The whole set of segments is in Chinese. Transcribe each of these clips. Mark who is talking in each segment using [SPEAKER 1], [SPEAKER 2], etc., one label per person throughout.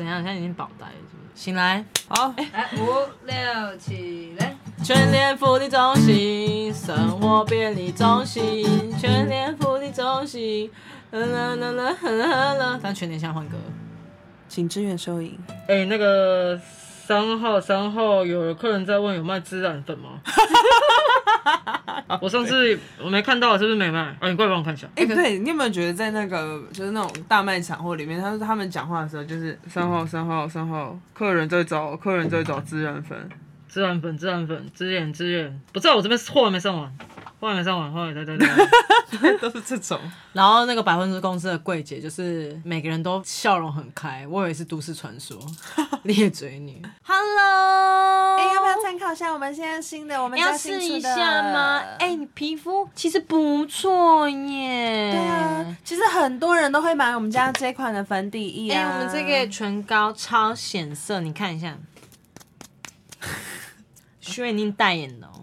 [SPEAKER 1] 怎样？现在已经保呆了，是不是？醒来，好，
[SPEAKER 2] 来五六七，来。
[SPEAKER 1] 全联福利中心，生活便利中心，全联福利中心。啦啦啦啦啦啦！但全联现在换歌，
[SPEAKER 3] 请支援收银。
[SPEAKER 1] 哎、欸，那个三号，三号有客人在问有卖孜然粉吗？我上次我没看到，是不是没卖？啊，你过来帮我看一下。
[SPEAKER 3] 哎、欸，对，你有没有觉得在那个就是那种大卖场或里面，他他们讲话的时候，就是三号三号三号，客人在找，客人在找孜然粉，
[SPEAKER 1] 孜然粉孜然粉，孜然孜然，不知道我这边货还没上完。后来没上完，后来对对对，
[SPEAKER 3] 都是这种。
[SPEAKER 1] 然后那个百分之公司的柜姐，就是每个人都笑容很开，我以为是都市传说，裂嘴女。Hello，
[SPEAKER 3] 哎、欸，要不要参考一下我们现在新的？我们
[SPEAKER 1] 要试一下吗？哎、欸，你皮肤其实不错耶。
[SPEAKER 3] 对啊，其实很多人都会买我们家这款的粉底液啊。
[SPEAKER 1] 哎、欸，我们这个唇膏超显色，你看一下。徐伟宁代言的哦。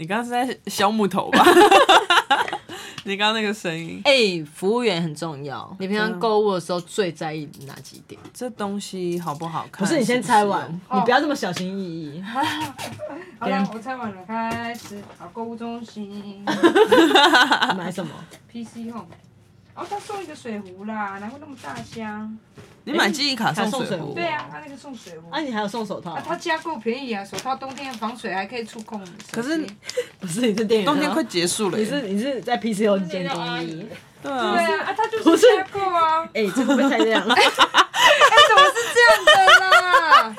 [SPEAKER 3] 你刚刚是在削木头吧？你刚刚那个声音，
[SPEAKER 1] 哎、欸，服务员很重要。你平常购物的时候最在意哪几点？
[SPEAKER 3] 这东西好不好看？
[SPEAKER 1] 不是，你先猜完，你不要这么小心翼翼。
[SPEAKER 2] 好了，我猜完了，开始。好，购物中心。
[SPEAKER 1] 买什么
[SPEAKER 2] ？PC Home。哦，他送一个水壶啦，难怪那么大箱？
[SPEAKER 3] 你买记忆卡送水壶？
[SPEAKER 2] 对啊，他那个送水壶。
[SPEAKER 1] 啊，你还有送手套？
[SPEAKER 2] 啊，他加购便宜啊，手套冬天防水还可以触控。
[SPEAKER 3] 可是，
[SPEAKER 1] 不是你是电影？
[SPEAKER 3] 冬天快结束了。
[SPEAKER 1] 你是你是在 PC Home 间工作？
[SPEAKER 3] 对啊。
[SPEAKER 2] 对啊，啊，他就是加购啊。
[SPEAKER 1] 哎，这会不会太亮了？
[SPEAKER 2] 哎，怎么是这样的啦？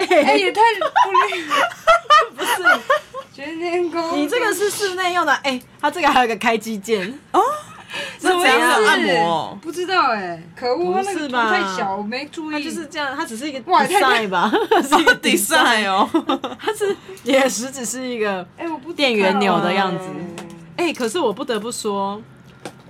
[SPEAKER 2] 哎，也太不利了。
[SPEAKER 1] 不是，
[SPEAKER 2] 全天工。
[SPEAKER 1] 你这个是室内用的，哎，它这个还有个开机键
[SPEAKER 3] 哦。是怎样按摩？
[SPEAKER 2] 不知道哎，可恶，它那个图太小，我没注意。
[SPEAKER 1] 它就是这样，它只是一个 design 吧，
[SPEAKER 3] 是一个 design 哦。
[SPEAKER 1] 它是也实只是一个电源钮的样子。哎，可是我不得不说，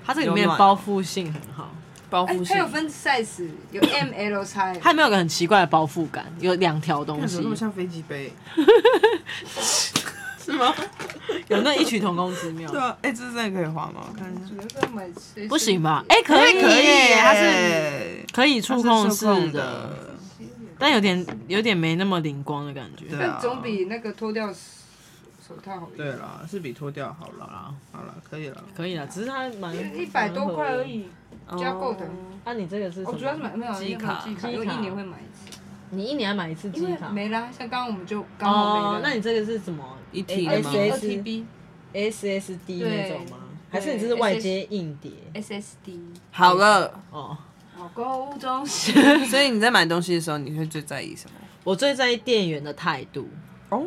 [SPEAKER 1] 它这里面包覆性很好，
[SPEAKER 3] 包覆性。
[SPEAKER 2] 它有分 size，有 M、L、X。
[SPEAKER 1] 它没有个很奇怪的包覆感，有两条东西。
[SPEAKER 3] 那么像飞机杯。是吗？
[SPEAKER 1] 有那异曲同工之妙。
[SPEAKER 3] 对啊，哎、欸，这真的可以画吗？我看一下。
[SPEAKER 1] 不行吧？哎、欸，可以，可以，它是可以触控式的，的但有点有点没那么灵光的感觉。
[SPEAKER 2] 但总比那个脱掉手套好。
[SPEAKER 3] 对啦，是比脱掉好了。好了，可以了，
[SPEAKER 1] 可以了。只是它蛮
[SPEAKER 2] 一百多块而已，加购的。
[SPEAKER 1] 那、哦啊、你这个是？
[SPEAKER 2] 我主要是买没有机卡，机卡，因为一年会买一次。
[SPEAKER 1] 你一年要买一次机卡？
[SPEAKER 2] 没啦，像刚刚我们就刚好没了。
[SPEAKER 1] 哦，那你这个是什么？
[SPEAKER 3] 一体
[SPEAKER 1] 的吗
[SPEAKER 2] ？SSD
[SPEAKER 1] SSD 那种吗？还是你这是外接硬碟
[SPEAKER 2] ？SSD。
[SPEAKER 3] 好了。
[SPEAKER 2] 哦。好，购物中心。
[SPEAKER 3] 所以你在买东西的时候，你会最在意什么？
[SPEAKER 1] 我最在意店员的态度。
[SPEAKER 3] 哦，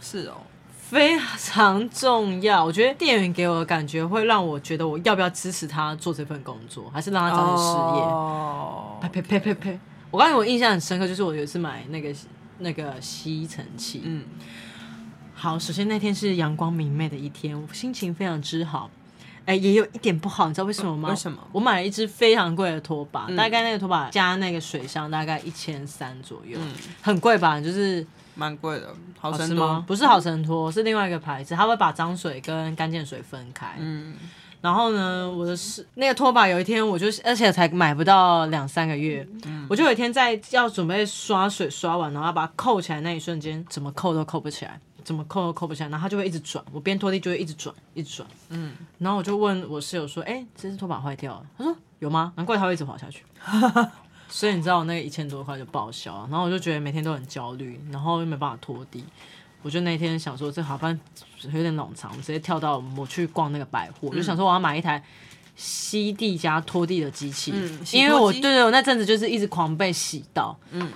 [SPEAKER 3] 是哦，
[SPEAKER 1] 非常重要。我觉得店员给我的感觉会让我觉得我要不要支持他做这份工作，还是让他找点事业？哦。呸呸呸呸呸！我刚才我印象很深刻，就是我有一次买那个那个吸尘器。嗯，好，首先那天是阳光明媚的一天，我心情非常之好。哎、欸，也有一点不好，你知道为什么吗？
[SPEAKER 3] 为什么？
[SPEAKER 1] 我买了一支非常贵的拖把，嗯、大概那个拖把加那个水箱大概一千三左右，嗯、很贵吧？就是
[SPEAKER 3] 蛮贵的。好
[SPEAKER 1] 神拖？不是好神拖，是另外一个牌子，它会把脏水跟干净水分开。嗯。然后呢，我的是那个拖把，有一天我就，而且才买不到两三个月，嗯、我就有一天在要准备刷水刷完，然后要把它扣起来那一瞬间，怎么扣都扣不起来，怎么扣都扣不起来，然后它就会一直转，我边拖地就会一直转，一直转，嗯，然后我就问我室友说，哎，这只拖把坏掉了，他说有吗？难怪它会一直滑下去，所以你知道我那个一千多块就报销了，然后我就觉得每天都很焦虑，然后又没办法拖地。我就那天想说，这好像有点冗长，我直接跳到我去逛那个百货，我、嗯、就想说我要买一台吸地加拖地的机器，嗯、因为我对对，我那阵子就是一直狂被洗到，嗯，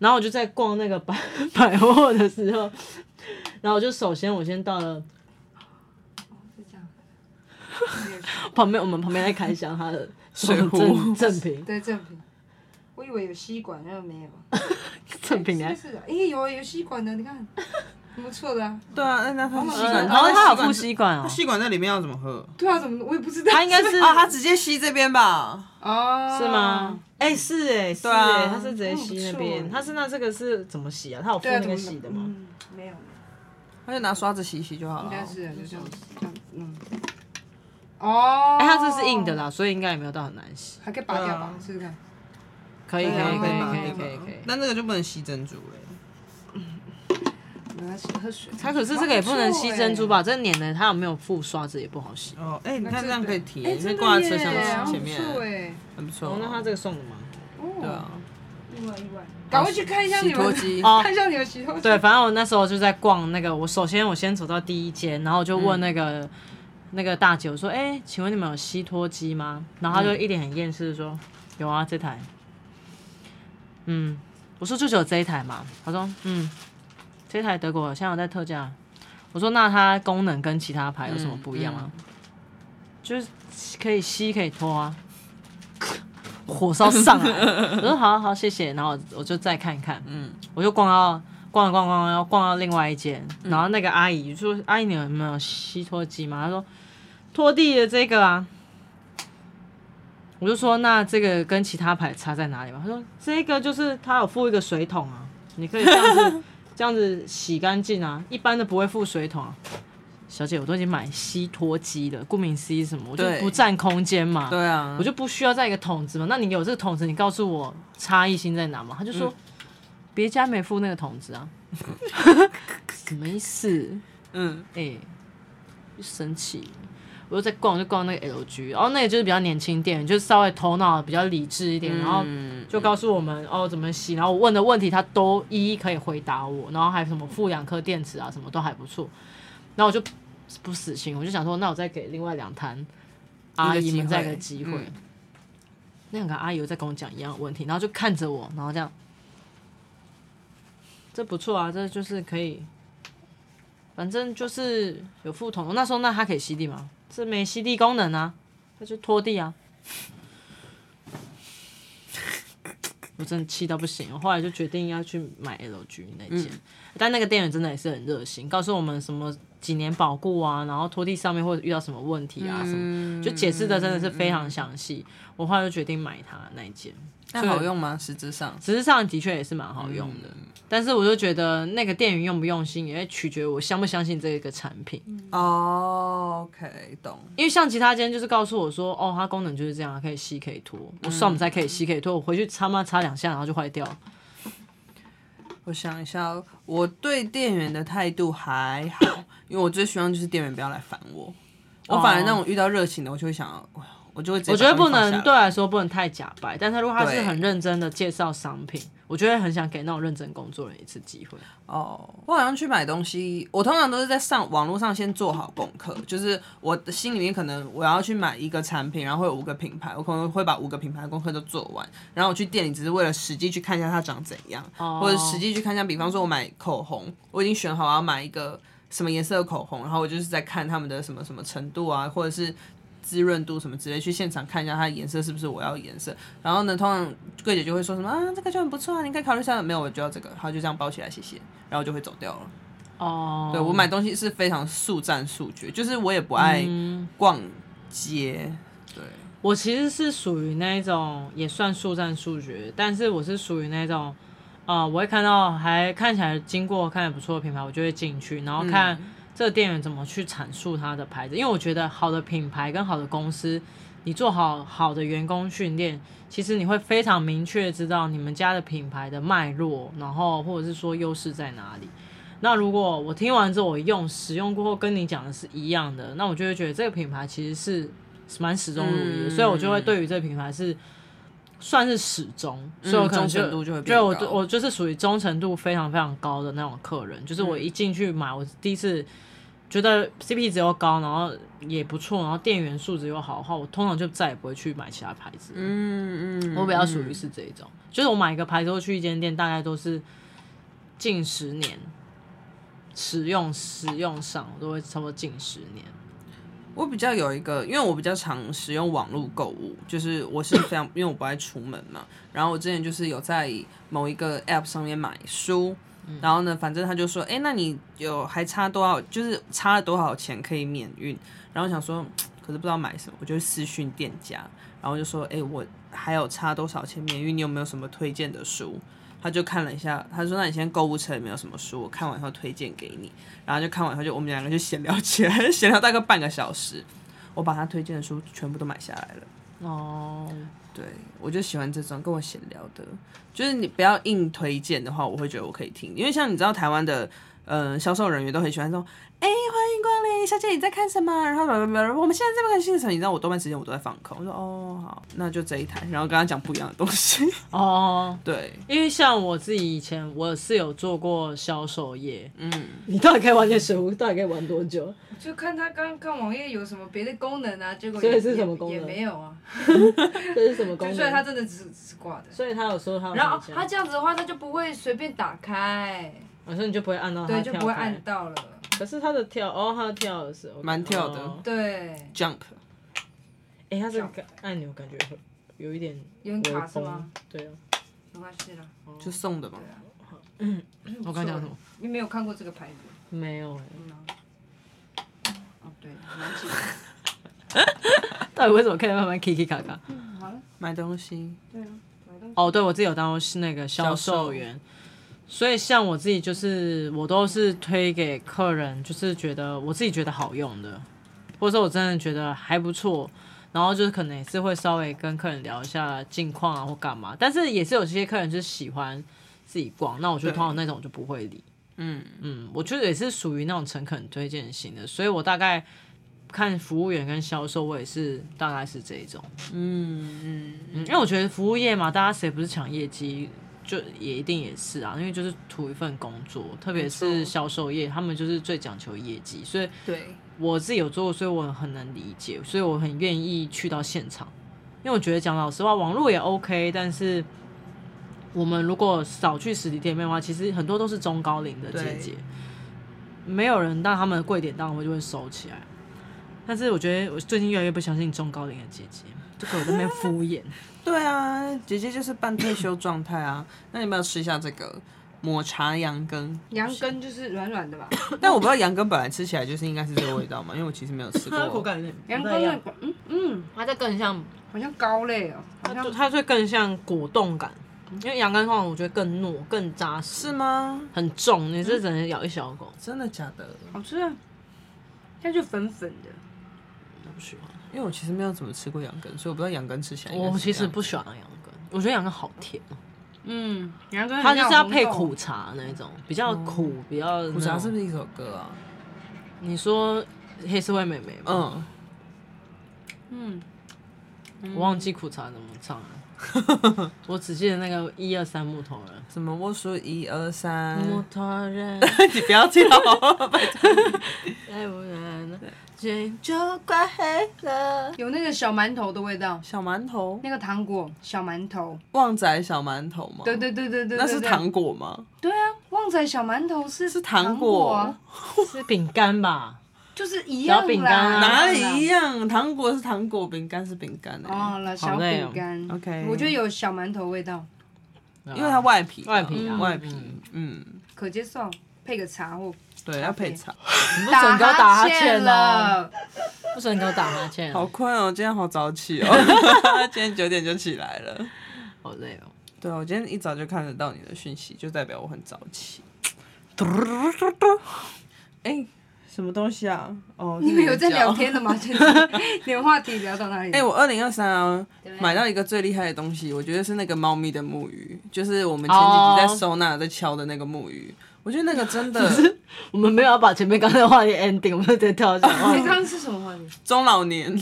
[SPEAKER 1] 然后我就在逛那个百 百货的时候，然后我就首先我先到了，旁边我们旁边在开箱他的
[SPEAKER 3] 水壶。
[SPEAKER 1] 赠品，
[SPEAKER 2] 对赠品，我以为有吸管，然后没有，
[SPEAKER 1] 赠品呢，
[SPEAKER 2] 是哎有有吸管的，你看。不错的啊，
[SPEAKER 3] 对啊，那他吸管，
[SPEAKER 1] 然后他有附吸管哦。
[SPEAKER 3] 吸管在里面要怎么喝？
[SPEAKER 2] 对啊，怎么我也不知道。
[SPEAKER 1] 他应该是
[SPEAKER 3] 啊，他直接吸这边吧？
[SPEAKER 2] 哦，
[SPEAKER 1] 是吗？哎，是哎，是哎，他是直接吸那边。他是那这个是怎么洗啊？他有附那个洗的吗？
[SPEAKER 2] 没有，
[SPEAKER 3] 他就拿刷子洗一洗就好了。
[SPEAKER 2] 应该是就这样子，这样子，嗯。哦，
[SPEAKER 1] 哎，他这是硬的啦，所以应该也没有到很难洗。
[SPEAKER 2] 还可以拔掉吧？试试看。
[SPEAKER 1] 可以可以可以可以可以
[SPEAKER 3] 但那个就不能吸珍珠了。
[SPEAKER 2] 我要去喝水。
[SPEAKER 1] 它可是这个也不能吸珍珠吧？这粘的它有没有附刷子也不好洗。
[SPEAKER 3] 哦，哎，你看这样可以提，
[SPEAKER 2] 哎，
[SPEAKER 3] 你可以挂在
[SPEAKER 2] 车
[SPEAKER 3] 厢前面，
[SPEAKER 2] 很不错哎。
[SPEAKER 3] 很不错
[SPEAKER 1] 哦，。那他这个送的吗？
[SPEAKER 3] 对啊，
[SPEAKER 2] 意外意外，赶快去看一下你们
[SPEAKER 3] 洗脱机
[SPEAKER 1] 哦
[SPEAKER 2] 看一下你们洗脱机。
[SPEAKER 1] 对，反正我那时候就在逛那个，我首先我先走到第一间，然后我就问那个、那个大姐，我说：“哎、请问你们有吸脱机吗？”然后她就一脸很厌世的说：“有啊，这台。”嗯，我说就只有这一台嘛。她说：“嗯，这台德国现在有在特价。”我说：“那它功能跟其他牌有什么不一样吗？”就是可以吸可以拖啊。火烧上来，我说好好谢谢，然后我就再看一看，嗯，我就逛到逛了逛逛，然后逛到另外一间，然后那个阿姨就说：“阿姨，你有没有吸拖机吗？”她说：“拖地的这个啊。”我就说：“那这个跟其他牌差在哪里吗？”她说：“这个就是它有附一个水桶啊，你可以这样子这样子洗干净啊，一般的不会附水桶啊。”小姐，我都已经买吸脱机了，顾名思义什么，我就不占空间嘛。
[SPEAKER 3] 对啊，
[SPEAKER 1] 我就不需要再一个桶子嘛。那你有这个桶子，你告诉我差异性在哪嘛？他就说别、嗯、家没附那个桶子啊，什么意思？嗯，哎、生气。我就在逛，就逛那个 LG，然后那个就是比较年轻店，就是稍微头脑比较理智一点，然后就告诉我们、嗯、哦怎么洗，然后我问的问题他都一一可以回答我，然后还有什么负两颗电池啊，什么都还不错。然后我就不死心，我就想说，那我再给另外两摊阿姨们再一个机会。嗯、那两个阿姨又在跟我讲一样的问题，然后就看着我，然后这样，这不错啊，这就是可以，反正就是有附桶。那时候那它可以吸地吗？这没吸地功能啊，它就拖地啊。我真的气到不行，我后来就决定要去买 LG 那件，嗯、但那个店员真的也是很热心，告诉我们什么几年保固啊，然后拖地上面会遇到什么问题啊什么，嗯、就解释的真的是非常详细。嗯、我后来就决定买它那一件。
[SPEAKER 3] 那好用吗？实质上，
[SPEAKER 1] 实质上的确也是蛮好用的，嗯、但是我就觉得那个店员用不用心，也会取决于我相不相信这个产品。
[SPEAKER 3] 哦、oh,，OK，懂。
[SPEAKER 1] 因为像其他间就是告诉我说，哦，它功能就是这样，可以吸可以脱。我算不才可以吸可以脱，我回去擦嘛擦两下，然后就坏掉了。
[SPEAKER 3] 我想一下，我对店员的态度还好，因为我最希望就是店员不要来烦我。我反而那种遇到热情的，我就会想要。我就会，我
[SPEAKER 1] 觉得不能对我来说不能太假白，但是如果他是很认真的介绍商品，我就会很想给那种认真工作人一次机会。
[SPEAKER 3] 哦，我好像去买东西，我通常都是在上网络上先做好功课，就是我的心里面可能我要去买一个产品，然后会有五个品牌，我可能会把五个品牌的功课都做完，然后我去店里只是为了实际去看一下它长怎样，哦、或者实际去看一下，比方说我买口红，我已经选好我要买一个什么颜色的口红，然后我就是在看他们的什么什么程度啊，或者是。滋润度什么之类，去现场看一下它的颜色是不是我要的颜色。然后呢，通常柜姐就会说什么啊，这个就很不错啊，你可以考虑一下。没有，我就要这个，然后就这样包起来，谢谢。然后就会走掉了。哦，oh. 对，我买东西是非常速战速决，就是我也不爱逛街。嗯、对，
[SPEAKER 1] 我其实是属于那种也算速战速决，但是我是属于那种啊、呃，我会看到还看起来经过看着不错的品牌，我就会进去，然后看。嗯这个店员怎么去阐述他的牌子？因为我觉得好的品牌跟好的公司，你做好好的员工训练，其实你会非常明确知道你们家的品牌的脉络，然后或者是说优势在哪里。那如果我听完之后我用使用过后跟你讲的是一样的，那我就会觉得这个品牌其实是蛮始终如一的，嗯、所以我就会对于这个品牌是算是始终，所以我可能就就我我就是属于忠诚度非常非常高的那种客人，就是我一进去买，我第一次。觉得 CP 值又高，然后也不错，然后店员素质又好的话，我通常就再也不会去买其他牌子。嗯嗯，我比较属于是这一种，嗯、就是我买一个牌子，或去一间店，大概都是近十年使用使用上，我都会差不多近十年。
[SPEAKER 3] 我比较有一个，因为我比较常使用网络购物，就是我是非常，因为我不爱出门嘛，然后我之前就是有在某一个 App 上面买书。然后呢，反正他就说，哎，那你有还差多少？就是差了多少钱可以免运？然后想说，可是不知道买什么，我就私讯店家，然后就说，哎，我还有差多少钱免运？你有没有什么推荐的书？他就看了一下，他说，那你现在购物车里面有什么书？我看完以后推荐给你。然后就看完以后就我们两个就闲聊起来，闲聊大概半个小时，我把他推荐的书全部都买下来了。
[SPEAKER 1] 哦，
[SPEAKER 3] 对，我就喜欢这种跟我闲聊的，就是你不要硬推荐的话，我会觉得我可以听，因为像你知道台湾的。嗯，销售人员都很喜欢说：“哎、欸，欢迎光临，小姐你在看什么？”然后我们现在这么看新的，你知道我多半时间我都在放空。我说：“哦，好，那就这一台。”然后跟他讲不一样的东西。
[SPEAKER 1] 哦，
[SPEAKER 3] 对，
[SPEAKER 1] 因为像我自己以前我是有做过销售业。
[SPEAKER 3] 嗯，
[SPEAKER 1] 你到底可以玩点水壶？到底可以玩多久？
[SPEAKER 2] 就看他刚看网页有什么别的功能啊，结果
[SPEAKER 1] 所以是什么功能？
[SPEAKER 2] 也没有啊。
[SPEAKER 1] 这是什么功能？
[SPEAKER 2] 所以他真的只是挂的。
[SPEAKER 1] 所以他有说他有。
[SPEAKER 2] 然后他这样子的话，他就不会随便打开。
[SPEAKER 1] 反正你就不会按到它，
[SPEAKER 2] 对，就不会按到了。
[SPEAKER 1] 可是它的跳，哦，它的跳的是
[SPEAKER 3] 蛮跳的，
[SPEAKER 2] 对
[SPEAKER 3] ，jump。
[SPEAKER 1] 哎，它这个按钮感觉有一点
[SPEAKER 2] 有点卡是吗？
[SPEAKER 1] 对啊，
[SPEAKER 2] 没关系啦，
[SPEAKER 3] 就送的嘛。
[SPEAKER 1] 啊，我刚讲什么？
[SPEAKER 2] 你没有看过这个牌子？
[SPEAKER 1] 没有哎。
[SPEAKER 2] 哦，对。
[SPEAKER 1] 到底为什么可以慢慢 K K 卡卡？
[SPEAKER 2] 嗯，好了。
[SPEAKER 3] 买东西。
[SPEAKER 2] 对啊，买东西。
[SPEAKER 1] 哦，对，我自己有当过是那个销售员。所以像我自己就是，我都是推给客人，就是觉得我自己觉得好用的，或者说我真的觉得还不错，然后就是可能也是会稍微跟客人聊一下近况啊或干嘛，但是也是有些客人就是喜欢自己逛，那我觉得通常那种我就不会理。嗯嗯，我觉得也是属于那种诚恳推荐型的，所以我大概看服务员跟销售，我也是大概是这一种。嗯嗯嗯，因为我觉得服务业嘛，大家谁不是抢业绩？就也一定也是啊，因为就是图一份工作，特别是销售业，他们就是最讲求业绩，所以
[SPEAKER 3] 对。
[SPEAKER 1] 我自己有做过，所以我很能理解，所以我很愿意去到现场，因为我觉得讲老实话，网络也 OK，但是我们如果少去实体店面的话，其实很多都是中高龄的姐姐，没有人但他们的柜点当然会就会收起来，但是我觉得我最近越来越不相信中高龄的姐姐，就给我在那边敷衍。
[SPEAKER 3] 对啊，姐姐就是半退休状态啊。那你们要吃一下这个抹茶羊羹？
[SPEAKER 2] 羊羹就是软软的吧？
[SPEAKER 3] 但我不知道羊羹本来吃起来就是应该是这个味道嘛，因为我其实没有吃过。
[SPEAKER 1] 口感
[SPEAKER 2] 羊羹的，嗯嗯，
[SPEAKER 1] 它这更像，
[SPEAKER 2] 好像糕类哦，好像
[SPEAKER 1] 它会更像果冻感，因为羊羹的话我觉得更糯、更扎实。
[SPEAKER 3] 是吗？
[SPEAKER 1] 很重，你是只能咬一小口。
[SPEAKER 3] 真的假的？
[SPEAKER 2] 好吃啊，它就粉粉的，
[SPEAKER 1] 喜欢。
[SPEAKER 3] 因为我其实没有怎么吃过羊羹，所以我不知道羊羹吃起来。
[SPEAKER 1] 我其实不喜欢羊羹，我觉得羊羹好甜。
[SPEAKER 2] 嗯，羊羹
[SPEAKER 1] 它就是要配苦茶那种，比较苦，比较。
[SPEAKER 3] 苦茶是不是一首歌啊？
[SPEAKER 1] 你说黑社会妹妹吗？
[SPEAKER 2] 嗯。嗯。
[SPEAKER 1] 我忘记苦茶怎么唱了。我只记得那个一二三木头人。
[SPEAKER 3] 什么？我数一二三。
[SPEAKER 1] 木头人。
[SPEAKER 3] 你不要跳。拜托。
[SPEAKER 1] 天就快黑了，
[SPEAKER 2] 有那个小馒头的味道。
[SPEAKER 3] 小馒头，
[SPEAKER 2] 那个糖果，小馒头。
[SPEAKER 3] 旺仔小馒头吗？
[SPEAKER 2] 对对对对对，
[SPEAKER 3] 那是糖果吗？
[SPEAKER 2] 对啊，旺仔小馒头是
[SPEAKER 3] 是糖果，
[SPEAKER 1] 是饼干吧？
[SPEAKER 2] 就是一样
[SPEAKER 1] 饼干，
[SPEAKER 3] 哪里一样？糖果是糖果，饼干是饼干。
[SPEAKER 2] 哦，了小饼干。
[SPEAKER 3] OK，
[SPEAKER 2] 我觉得有小馒头味道，
[SPEAKER 3] 因为它外皮，
[SPEAKER 1] 外皮啊，
[SPEAKER 3] 外皮，嗯，
[SPEAKER 2] 可接受，配个茶或。
[SPEAKER 3] 对，要配茶。
[SPEAKER 1] 你不准给我打哈欠了，不准给我打哈欠。
[SPEAKER 3] 好困哦，今天好早起哦，今天九点就起来了，
[SPEAKER 1] 好累哦。
[SPEAKER 3] 对，我今天一早就看得到你的讯息，就代表我很早起。哎，什么东西啊？哦，
[SPEAKER 2] 你们有在聊天的吗？你们话题聊到哪里？
[SPEAKER 3] 哎，我二零二三啊，买到一个最厉害的东西，我觉得是那个猫咪的木鱼，就是我们前几集在收纳在敲的那个木鱼。我觉得那个真的，
[SPEAKER 1] 我们没有要把前面刚才的话题 ending，我们直接跳下去。
[SPEAKER 2] 你刚刚是什么话题？
[SPEAKER 3] 中老年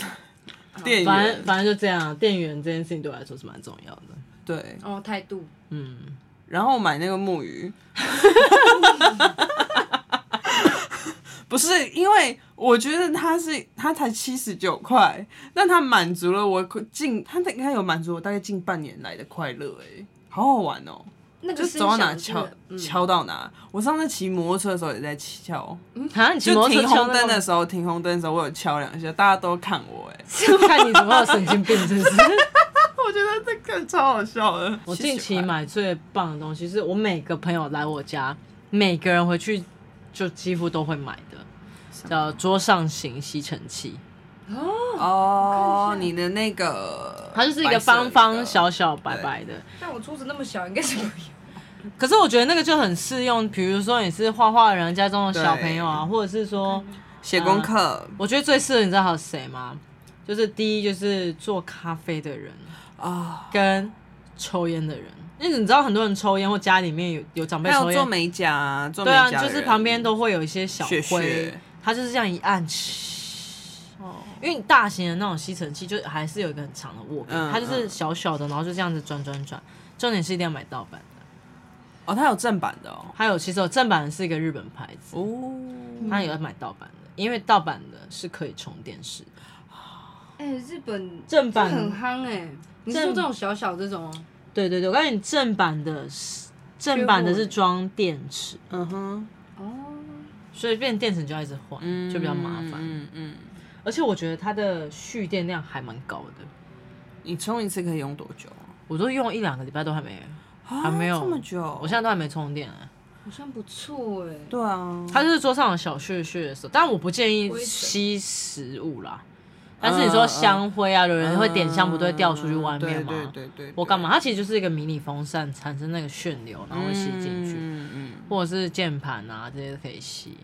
[SPEAKER 3] 店员，
[SPEAKER 1] 反正反正就这样，店员这件事情对我来说是蛮重要的。
[SPEAKER 3] 对，
[SPEAKER 2] 哦，态度，
[SPEAKER 1] 嗯，
[SPEAKER 3] 然后买那个木鱼，不是因为我觉得它是它才七十九块，但它满足了我近，它应该有满足我大概近半年来的快乐，哎，好好玩哦。那就走到哪敲敲到哪。我上次骑摩托车的时候也在敲，就停红灯的时候，停红灯的时候我有敲两下，大家都看我，哎，
[SPEAKER 1] 看你怎么有神经病，是不是？
[SPEAKER 3] 我觉得这个超好笑的。
[SPEAKER 1] 我近期买最棒的东西是我每个朋友来我家，每个人回去就几乎都会买的，叫桌上型吸尘器。
[SPEAKER 3] 哦，你的那个，
[SPEAKER 1] 它就是一个方方小小白白的。
[SPEAKER 2] 但我桌子那么小，应该是没有。
[SPEAKER 1] 可是我觉得那个就很适用，比如说你是画画人家中的小朋友啊，或者是说
[SPEAKER 3] 写功课。
[SPEAKER 1] 我觉得最适合你知道还有谁吗？就是第一就是做咖啡的人。啊，跟抽烟的人，因为你知道很多人抽烟或家里面有有长辈抽烟，
[SPEAKER 3] 做美甲，做
[SPEAKER 1] 对啊，就是旁边都会有一些小灰，他就是这样一按，哦，因为你大型的那种吸尘器就还是有一个很长的握柄，它就是小小的，然后就这样子转转转，重点是一定要买盗版的。
[SPEAKER 3] 哦，它有正版的哦，
[SPEAKER 1] 还有其实有正版的是一个日本牌子。哦，它也要买盗版的，因为盗版的是可以充电式的。
[SPEAKER 2] 哎、欸，日本
[SPEAKER 1] 正版
[SPEAKER 2] 很夯哎、欸，你说这种小小这种哦？
[SPEAKER 1] 对对对，我告诉你，正版的是正版的是装电池，嗯哼，哦，所以变电池就要一直换，嗯、就比较麻烦，嗯嗯，而且我觉得它的蓄电量还蛮高的，
[SPEAKER 3] 你充一次可以用多久？
[SPEAKER 1] 我都用一两个礼拜都还没。还没有
[SPEAKER 3] 这么久，
[SPEAKER 1] 我现在都还没充电啊。
[SPEAKER 2] 好像不错哎。
[SPEAKER 3] 对啊，
[SPEAKER 1] 它就是桌上的小屑屑的时候，但我不建议吸食物啦。但是你说香灰啊，有人会点香，不都会掉出去外面吗？对对对。我干嘛？它其实就是一个迷你风扇，产生那个旋流，然后会吸进去。嗯嗯。或者是键盘啊，这些都可以吸。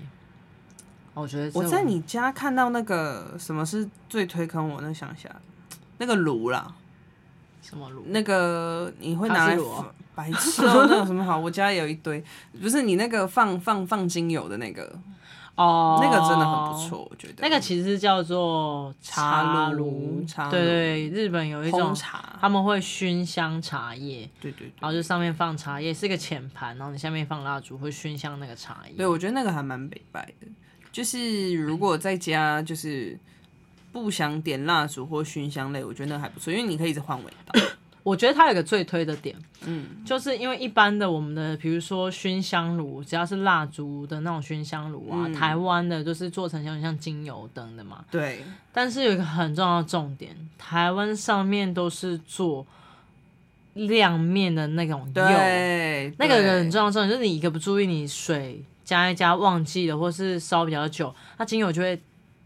[SPEAKER 1] 我觉得
[SPEAKER 3] 我在你家看到那个什么是最推坑我？那想一下，那个炉啦。
[SPEAKER 1] 什么炉？
[SPEAKER 3] 那个你会拿来？白痴哦，那有什么好？我家也有一堆，不是你那个放放放精油的那个哦，那个真的很不错，我觉得。
[SPEAKER 1] 那个其实叫做茶炉，茶炉，对对，日本有一种茶，他们会熏香茶叶，对对，然后就上面放茶叶，是个浅盘，然后你下面放蜡烛，会熏香那个茶叶。
[SPEAKER 3] 对，我觉得那个还蛮北拜的，就是如果在家就是不想点蜡烛或熏香类，我觉得那还不错，因为你可以一直换味道。
[SPEAKER 1] 我觉得它有个最推的点，嗯，就是因为一般的我们的，比如说熏香炉，只要是蜡烛的那种熏香炉啊，嗯、台湾的就是做成像像精油灯的嘛，
[SPEAKER 3] 对。
[SPEAKER 1] 但是有一个很重要的重点，台湾上面都是做亮面的那种釉，对，那个很重要的重点就是你一个不注意，你水加一加忘记了，或是烧比较久，它精油就会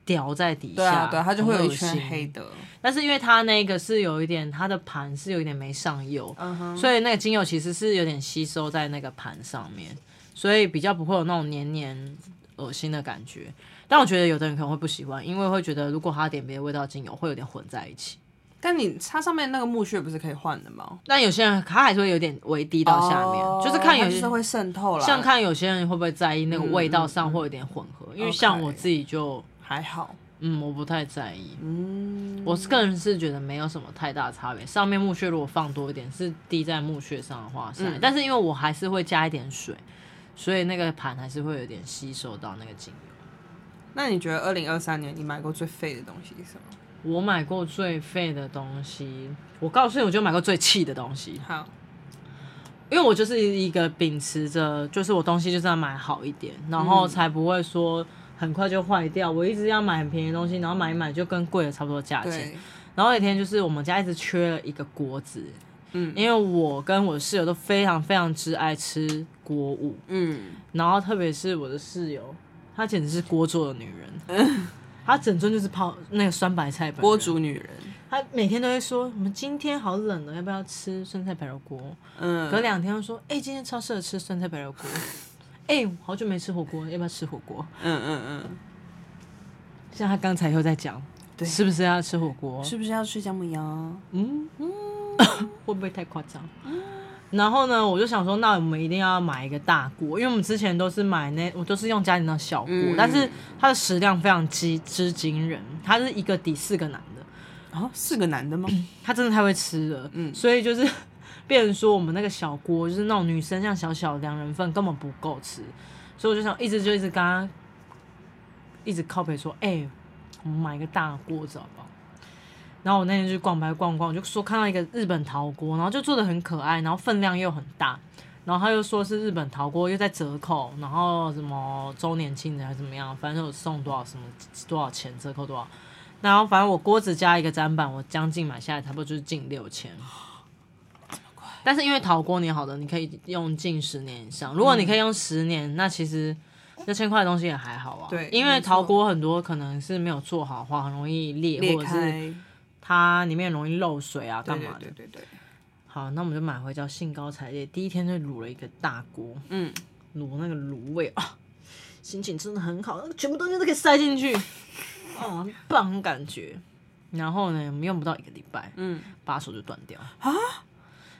[SPEAKER 1] 掉在底下，
[SPEAKER 3] 对啊，对，它就会有一圈黑的。
[SPEAKER 1] 但是因为它那个是有一点，它的盘是有一点没上釉，uh huh. 所以那个精油其实是有点吸收在那个盘上面，所以比较不会有那种黏黏恶心的感觉。但我觉得有的人可能会不喜欢，因为会觉得如果他点别的味道精油会有点混在一起。
[SPEAKER 3] 但你它上面那个木屑不是可以换的吗？
[SPEAKER 1] 但有些人他还是会有点微滴到下面，oh, 就是看有些
[SPEAKER 3] 是会渗透了。
[SPEAKER 1] 像看有些人会不会在意那个味道上会有点混合，嗯、因为像我自己就
[SPEAKER 3] 还好。
[SPEAKER 1] 嗯，我不太在意。嗯，我是个人是觉得没有什么太大差别。上面木屑如果放多一点，是滴在木屑上的话，嗯，但是因为我还是会加一点水，所以那个盘还是会有点吸收到那个精油。
[SPEAKER 3] 那你觉得二零二三年你买过最废的东西是什么？
[SPEAKER 1] 我买过最废的东西，我告诉你，我就买过最气的东西。
[SPEAKER 3] 好，
[SPEAKER 1] 因为我就是一个秉持着，就是我东西就是要买好一点，然后才不会说。很快就坏掉，我一直要买很便宜的东西，然后买一买就跟贵的差不多价钱。然后有一天就是我们家一直缺了一个锅子，嗯，因为我跟我的室友都非常非常之爱吃锅物，嗯，然后特别是我的室友，她简直是锅做的女人，嗯，她整尊就是泡那个酸白菜
[SPEAKER 3] 锅煮女人，
[SPEAKER 1] 她每天都会说我们今天好冷了，要不要吃酸菜白肉锅？嗯，隔两天又说哎、欸、今天超适合吃酸菜白肉锅。哎、欸，好久没吃火锅，要不要吃火锅？嗯嗯嗯。像她刚才又在讲，对，是不是要吃火锅？
[SPEAKER 3] 是不是要吃姜母鸭？嗯嗯，
[SPEAKER 1] 会不会太夸张？嗯、然后呢，我就想说，那我们一定要买一个大锅，因为我们之前都是买那，我都是用家里的小锅，嗯、但是它的食量非常之之惊人，它是一个抵四个男的。
[SPEAKER 3] 啊，四个男的吗？
[SPEAKER 1] 他真的太会吃了，嗯，所以就是。变成说我们那个小锅就是那种女生像小小两人份根本不够吃，所以我就想一直就一直跟他一直靠北说，哎、欸，我们买一个大锅子好不好？然后我那天去逛白逛逛，我就说看到一个日本陶锅，然后就做的很可爱，然后分量又很大，然后他又说是日本陶锅又在折扣，然后什么周年庆的还是怎么样，反正有送多少什么多少钱折扣多少，然后反正我锅子加一个砧板，我将近买下来差不多就是近六千。但是因为陶锅你好的，你可以用近十年以上。如果你可以用十年，嗯、那其实六千块的东西也还好啊。对，因为陶锅很多可能是没有做好的话，很容易裂，裂或者是它里面容易漏水啊，干嘛的？对对对对。好，那我们就买回家，兴高采烈，第一天就卤了一个大锅，嗯，卤那个卤味啊，心情真的很好，全部东西都可以塞进去，哦，很棒感觉。然后呢，我们用不到一个礼拜，
[SPEAKER 3] 嗯，
[SPEAKER 1] 把手就断掉啊，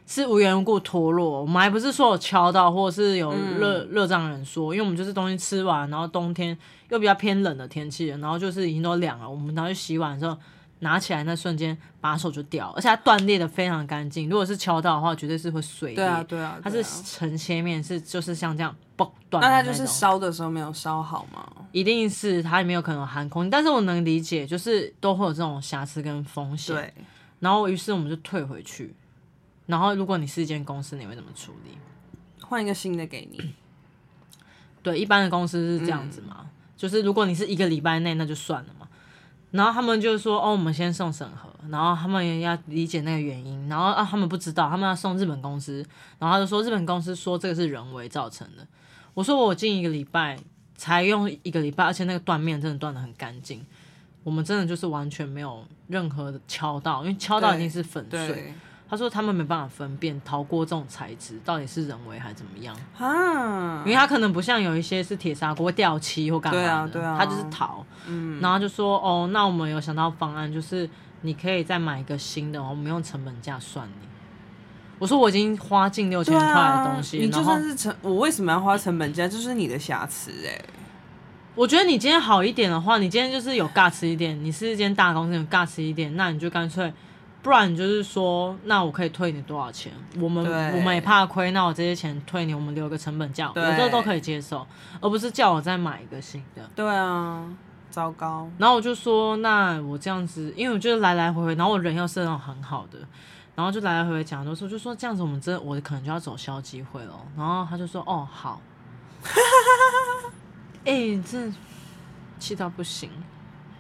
[SPEAKER 1] 是无缘无故脱落。我们还不是说有敲到，或者是有热热胀冷缩，因为我们就是东西吃完，然后冬天又比较偏冷的天气，然后就是已经都凉了，我们拿去洗碗的时候。拿起来那瞬间，把手就掉，而且它断裂的非常干净。如果是敲到的话，绝对是会碎裂。
[SPEAKER 3] 对啊，对啊，
[SPEAKER 1] 它是成切面，是就是像这样嘣断。
[SPEAKER 3] 那它就是烧的时候没有烧好吗？
[SPEAKER 1] 一定是它里面有可能含空，但是我能理解，就是都会有这种瑕疵跟风险。
[SPEAKER 3] 对。
[SPEAKER 1] 然后于是我们就退回去。然后如果你是一间公司，你会怎么处理？
[SPEAKER 3] 换一个新的给你。
[SPEAKER 1] 对，一般的公司是这样子嘛，嗯、就是如果你是一个礼拜内，那就算了嘛。然后他们就说：“哦，我们先送审核。”然后他们也要理解那个原因。然后啊，他们不知道，他们要送日本公司。然后他就说：“日本公司说这个是人为造成的。”我说：“我近一个礼拜才用一个礼拜，而且那个断面真的断的很干净。我们真的就是完全没有任何的敲到，因为敲到已经是粉碎。”他说他们没办法分辨陶锅这种材质到底是人为还是怎么样啊？因为他可能不像有一些是铁砂锅掉漆或干嘛的，对啊对啊，他就是陶。嗯，然后就说哦，那我们有想到方案，就是你可以再买一个新的，我们用成本价算你。我说我已经花近六千块的东西，
[SPEAKER 3] 你就算是成，我为什么要花成本价？就是你的瑕疵哎、欸。
[SPEAKER 1] 我觉得你今天好一点的话，你今天就是有尬吃一点，你是一间大公司有尬吃一点，那你就干脆。不然就是说，那我可以退你多少钱？我们我们也怕亏，那我这些钱退你，我们留个成本价，我这个都可以接受，而不是叫我再买一个新的。
[SPEAKER 3] 对啊，糟糕。
[SPEAKER 1] 然后我就说，那我这样子，因为我觉得来来回回，然后我人又是那种很好的，然后就来来回回讲的时候，就说这样子，我们真的我可能就要走消机会了。然后他就说，哦，好。哎、欸，真气到不行。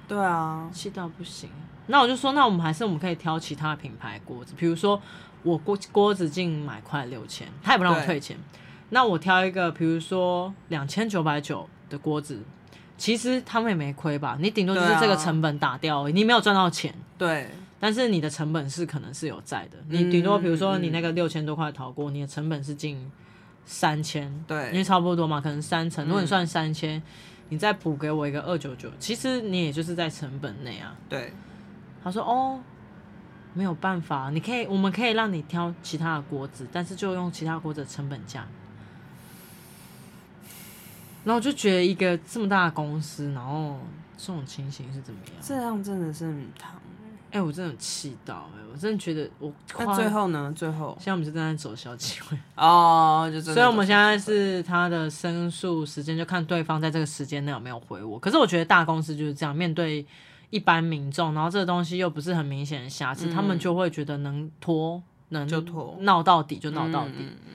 [SPEAKER 3] 对啊，
[SPEAKER 1] 气到不行。那我就说，那我们还是我们可以挑其他的品牌锅子，比如说我锅锅子进买快六千，他也不让我退钱。那我挑一个，比如说两千九百九的锅子，其实他们也没亏吧？你顶多就是这个成本打掉而已，你没有赚到钱。
[SPEAKER 3] 对。
[SPEAKER 1] 但是你的成本是可能是有在的，你顶多比如说你那个六千多块陶锅，你的成本是近三千，对，因为差不多嘛，可能三成。如果你算三千，你再补给我一个二九九，其实你也就是在成本内啊。
[SPEAKER 3] 对。
[SPEAKER 1] 他说：“哦，没有办法，你可以，我们可以让你挑其他的锅子，但是就用其他锅子的成本价。”然后我就觉得一个这么大的公司，然后这种情形是怎么样？
[SPEAKER 3] 这样真的是很糖
[SPEAKER 1] 哎、欸！我真的气到哎、欸！我真的觉得我……
[SPEAKER 3] 那最后呢？最后
[SPEAKER 1] 现在我们就正在走消机会
[SPEAKER 3] 哦，就
[SPEAKER 1] 所以我们现在是他的申诉时间，就看对方在这个时间内有没有回我。可是我觉得大公司就是这样面对。一般民众，然后这个东西又不是很明显的瑕疵，嗯、他们就会觉得能拖能就拖，闹到底就闹到底。嗯嗯、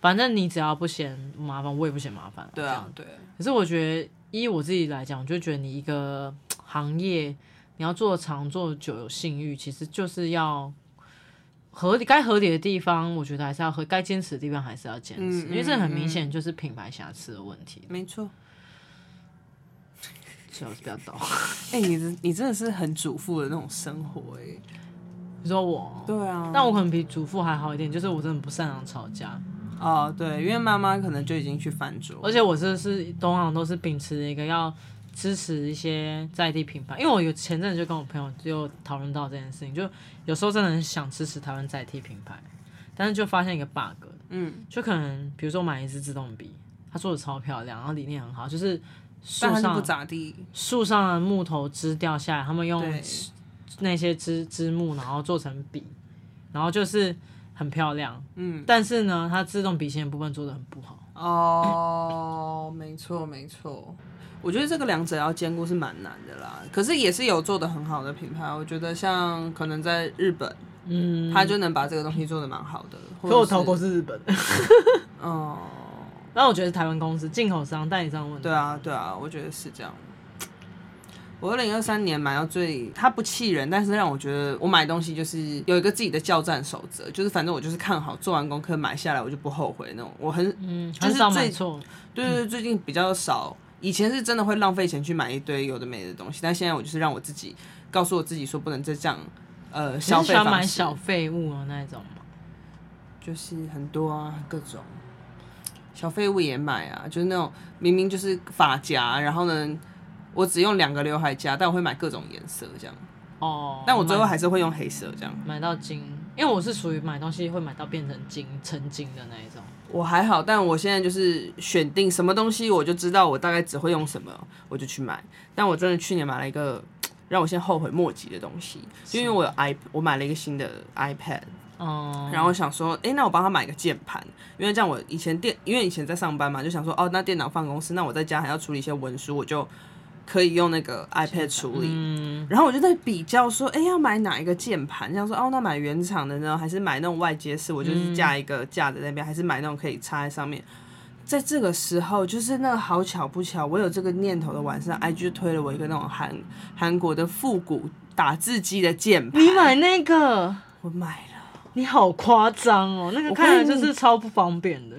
[SPEAKER 1] 反正你只要不嫌麻烦，我也不嫌麻烦。
[SPEAKER 3] 对啊，对。
[SPEAKER 1] 可是我觉得，依我自己来讲，我就觉得你一个行业，你要做长做久有信誉，其实就是要合理，该合理的地方，我觉得还是要合，该坚持的地方还是要坚持，嗯、因为这很明显就是品牌瑕疵的问题。
[SPEAKER 3] 没错。
[SPEAKER 1] 最好是不要倒。
[SPEAKER 3] 哎、欸，你你真的是很主妇的那种生活哎、欸。
[SPEAKER 1] 你说我？
[SPEAKER 3] 对啊。
[SPEAKER 1] 但我可能比主妇还好一点，就是我真的不擅长吵架。
[SPEAKER 3] 哦，对，因为妈妈可能就已经去饭桌。
[SPEAKER 1] 而且我这是通常都是秉持一个要支持一些在地品牌，因为我有前阵子就跟我朋友就讨论到这件事情，就有时候真的很想支持台湾在地品牌，但是就发现一个 bug，嗯，就可能比如说买一支自动笔，它做的超漂亮，然后理念很好，就是。树上不咋地，树上的木头枝掉下来，他们用那些枝枝木，然后做成笔，然后就是很漂亮。嗯，但是呢，它自动笔芯的部分做的很不好。
[SPEAKER 3] 哦，没错没错，我觉得这个两者要兼顾是蛮难的啦。可是也是有做的很好的品牌，我觉得像可能在日本，嗯，他就能把这个东西做的蛮好的。
[SPEAKER 1] 可我投过是日本。
[SPEAKER 3] 哦。
[SPEAKER 1] 那我觉得是台湾公司进口商代理商问题。
[SPEAKER 3] 对啊，对啊，我觉得是这样。我二零二三年买到最，它不气人，但是让我觉得我买东西就是有一个自己的叫战守则，就是反正我就是看好，做完功课买下来，我就不后悔那种。我很嗯，
[SPEAKER 1] 很少买错。
[SPEAKER 3] 对对对，最近比较少。以前是真的会浪费钱去买一堆有的没的东西，但现在我就是让我自己告诉我自己说，不能再这样呃消费。
[SPEAKER 1] 买小废物啊那一种吗？
[SPEAKER 3] 就是很多啊，各种。小废物也买啊，就是那种明明就是发夹，然后呢，我只用两个刘海夹，但我会买各种颜色这样。
[SPEAKER 1] 哦，
[SPEAKER 3] 但我最后还是会用黑色这样。
[SPEAKER 1] 买到金，因为我是属于买东西会买到变成金成金的那一种。
[SPEAKER 3] 我还好，但我现在就是选定什么东西，我就知道我大概只会用什么，我就去买。但我真的去年买了一个让我现在后悔莫及的东西，因为我有 i，我买了一个新的 iPad。哦，然后我想说，哎，那我帮他买个键盘，因为这样我以前电，因为以前在上班嘛，就想说，哦，那电脑放公司，那我在家还要处理一些文书，我就可以用那个 iPad 处理。嗯，然后我就在比较说，哎，要买哪一个键盘？这样说，哦，那买原厂的呢，还是买那种外接式？我就是架一个架在那边，还是买那种可以插在上面？在这个时候，就是那个好巧不巧，我有这个念头的晚上，IG 就推了我一个那种韩韩国的复古打字机的键盘。
[SPEAKER 1] 你买那个？
[SPEAKER 3] 我买了。
[SPEAKER 1] 你好夸张哦，那个看起来就是超不方便的。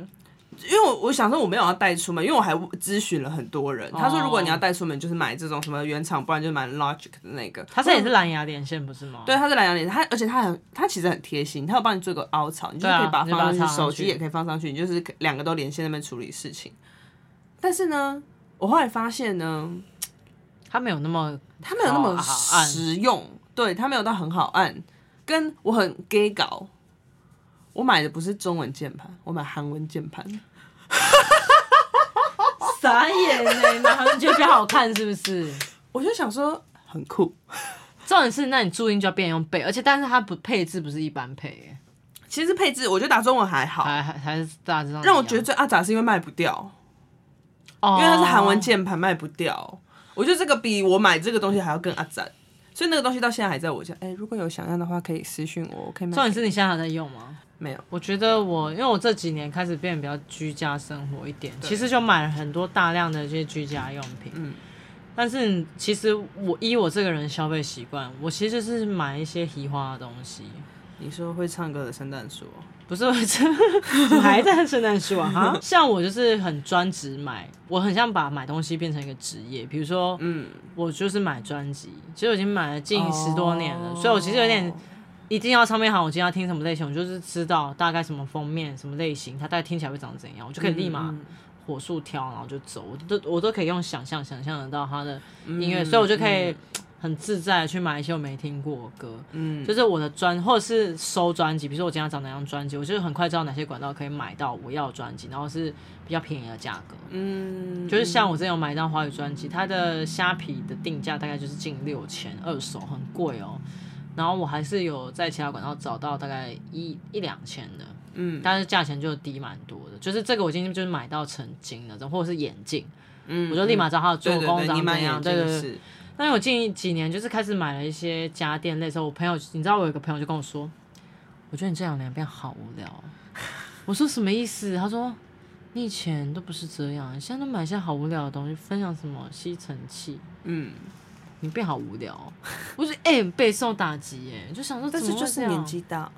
[SPEAKER 3] 因为我我想说我没有要带出门，因为我还咨询了很多人，他说如果你要带出门，就是买这种什么原厂，不然就买 Logic 的那个。
[SPEAKER 1] 它这也是蓝牙连线不是吗？
[SPEAKER 3] 对，它是蓝牙连线，它而且它很它其实很贴心，它有帮你做一个凹槽，你就可以把它放上去，手机也可以放上去，你就是两个都连线那边处理事情。但是呢，我后来发现呢，
[SPEAKER 1] 它没有那么
[SPEAKER 3] 它没有那么实用，对，它没有到很好按。跟我很 gay 搞，我买的不是中文键盘，我买韩文键盘。
[SPEAKER 1] 傻眼呢，买韩文觉得比较好看是不是？
[SPEAKER 3] 我就想说很酷。
[SPEAKER 1] 重点是，那你注音就要变用背，而且但是它不配置不是一般配耶。
[SPEAKER 3] 其实配置我觉得打中文还好，
[SPEAKER 1] 还还还是大致上。
[SPEAKER 3] 让我觉得最阿杂是因为卖不掉，哦，因为它是韩文键盘卖不掉。我觉得这个比我买这个东西还要更阿杂。所以那个东西到现在还在我家。哎、欸，如果有想要的话，可以私信我，我可以买。
[SPEAKER 1] 重点是你现在还在用吗？
[SPEAKER 3] 没有。
[SPEAKER 1] 我觉得我，因为我这几年开始变得比较居家生活一点，其实就买了很多大量的这些居家用品。嗯。但是其实我依我这个人消费习惯，我其实就是买一些奇花的东西。
[SPEAKER 3] 你说会唱歌的圣诞树？
[SPEAKER 1] 不是会唱，还在圣诞树啊？哈，像我就是很专职买，我很想把买东西变成一个职业。比如说，嗯，我就是买专辑，其实我已经买了近十多年了，哦、所以我其实有点一定要唱片行，我今天要听什么类型，我就是知道大概什么封面、什么类型，它大概听起来会长怎样，我就可以立马火速挑，然后就走，我都我都可以用想象想象得到它的音乐，嗯、所以我就可以。很自在的去买一些我没听过的歌，嗯，就是我的专或者是收专辑，比如说我今天要找哪张专辑，我就是很快知道哪些管道可以买到我要的专辑，然后是比较便宜的价格，嗯，就是像我之前有买一张华语专辑，它的虾皮的定价大概就是近六千，二手很贵哦，然后我还是有在其他管道找到大概一一两千的，嗯，但是价钱就低蛮多的，就是这个我今天就是买到成精那种，或者是眼镜，嗯，我就立马知道它的做工长怎样，对对对。但我近几年就是开始买了一些家电类，时候我朋友，你知道我有个朋友就跟我说，我觉得你这两年变好无聊。我说什么意思？他说你以前都不是这样，你现在都买一些好无聊的东西，分享什么吸尘器，嗯，你变好无聊。我说哎，备受打击哎，就想说
[SPEAKER 3] 但是就是年纪大啊。